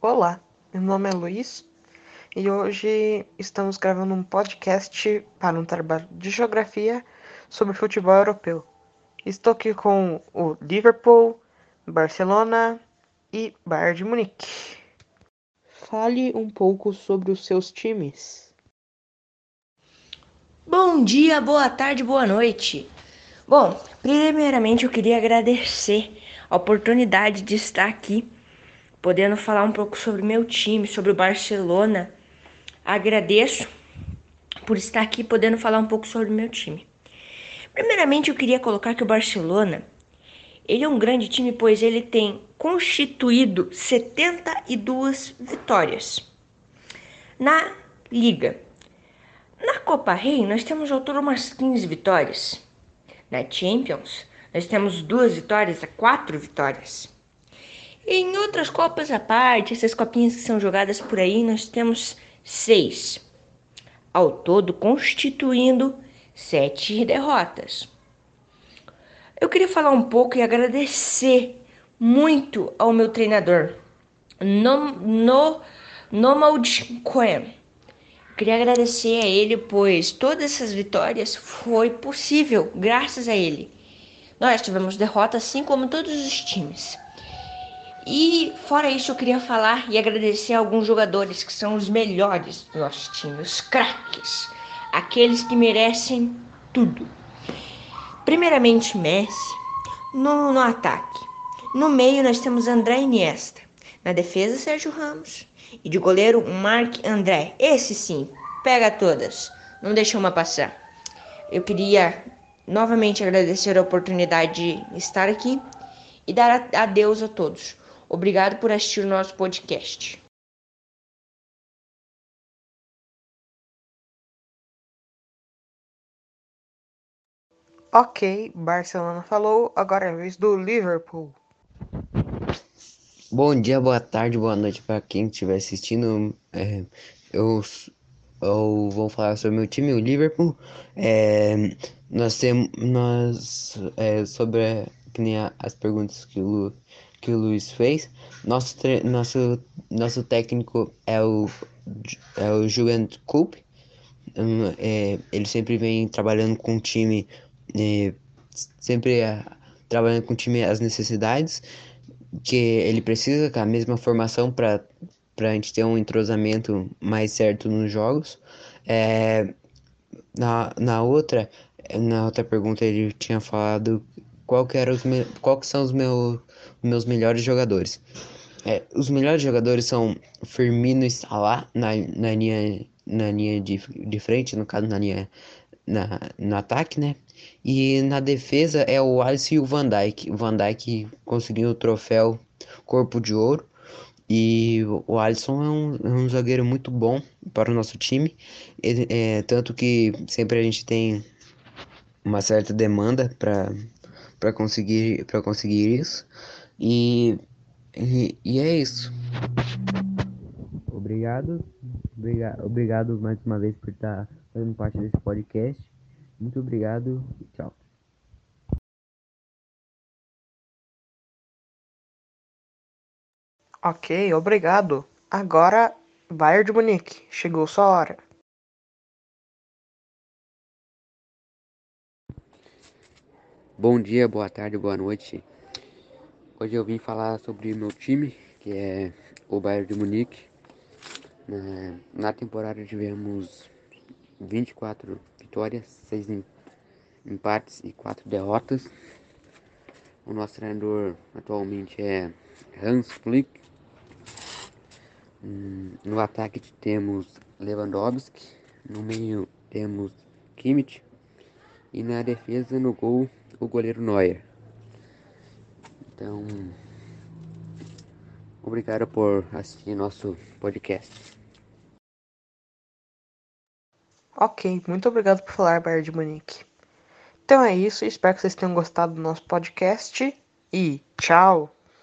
Olá, meu nome é Luiz e hoje estamos gravando um podcast para um trabalho de geografia sobre futebol europeu. Estou aqui com o Liverpool, Barcelona e Bayern de Munique. Fale um pouco sobre os seus times. Bom dia, boa tarde, boa noite. Bom, primeiramente eu queria agradecer a oportunidade de estar aqui, podendo falar um pouco sobre meu time, sobre o Barcelona. Agradeço por estar aqui podendo falar um pouco sobre meu time. Primeiramente eu queria colocar que o Barcelona, ele é um grande time, pois ele tem constituído 72 vitórias na liga. Na Copa Rei, nós temos ao todo umas 15 vitórias. Na Champions, nós temos duas vitórias a quatro vitórias. Em outras Copas à parte, essas copinhas que são jogadas por aí, nós temos seis. Ao todo, constituindo sete derrotas. Eu queria falar um pouco e agradecer muito ao meu treinador, no, no, Nomad Cohen Queria agradecer a ele, pois todas essas vitórias foi possível graças a ele. Nós tivemos derrotas assim como todos os times. E fora isso, eu queria falar e agradecer a alguns jogadores que são os melhores do nosso time, os craques, aqueles que merecem tudo. Primeiramente, Messi, no, no ataque. No meio, nós temos André Iniesta. Na defesa, Sérgio Ramos. E de goleiro, Marc André. Esse sim, pega todas. Não deixa uma passar. Eu queria novamente agradecer a oportunidade de estar aqui e dar adeus a todos. Obrigado por assistir o nosso podcast. Ok, Barcelona falou, agora é a vez do Liverpool. Bom dia, boa tarde, boa noite para quem estiver assistindo. É, eu, eu vou falar sobre meu time, o Liverpool. É, nós temos nós é, sobre que nem as perguntas que o, que o Luiz fez. Nosso, nosso, nosso técnico é o, é o Julian Coop. Um, é, ele sempre vem trabalhando com o time, é, sempre é, trabalhando com o time as necessidades que ele precisa com a mesma formação para a gente ter um entrosamento mais certo nos jogos. É, na, na outra na outra pergunta ele tinha falado qual que era os me, qual que são os meus meus melhores jogadores. É, os melhores jogadores são Firmino e Salah na, na linha na linha de, de frente, no caso na linha na, no ataque, né? E na defesa é o Alisson e o Van Dijk. O Van Dijk conseguiu o troféu Corpo de Ouro. E o Alisson é um, é um zagueiro muito bom para o nosso time. Ele, é, tanto que sempre a gente tem uma certa demanda para conseguir, conseguir isso. E, e, e é isso. Obrigado, obrigado, obrigado mais uma vez por estar fazendo parte desse podcast. Muito obrigado e tchau. Ok, obrigado. Agora, Bayern de Munique. Chegou sua hora. Bom dia, boa tarde, boa noite. Hoje eu vim falar sobre meu time, que é o Bayern de Munique. Na temporada tivemos 24 vitórias, 6 empates e 4 derrotas. O nosso treinador atualmente é Hans Flick. Hum, no ataque temos Lewandowski, no meio temos Kimmich e na defesa no gol o goleiro Neuer. Então, obrigado por assistir nosso podcast. Ok, muito obrigado por falar, Bayern de Munique. Então é isso, espero que vocês tenham gostado do nosso podcast e tchau!